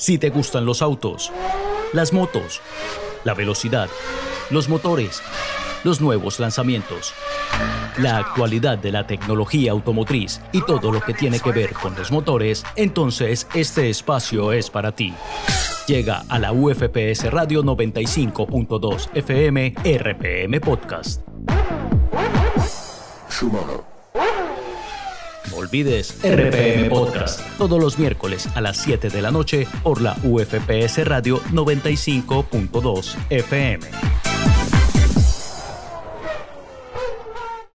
Si te gustan los autos, las motos, la velocidad, los motores, los nuevos lanzamientos, la actualidad de la tecnología automotriz y todo lo que tiene que ver con los motores, entonces este espacio es para ti. Llega a la UFPS Radio 95.2 FM RPM Podcast. No olvides RPM Podcast todos los miércoles a las 7 de la noche por la UFPS Radio 95.2 FM.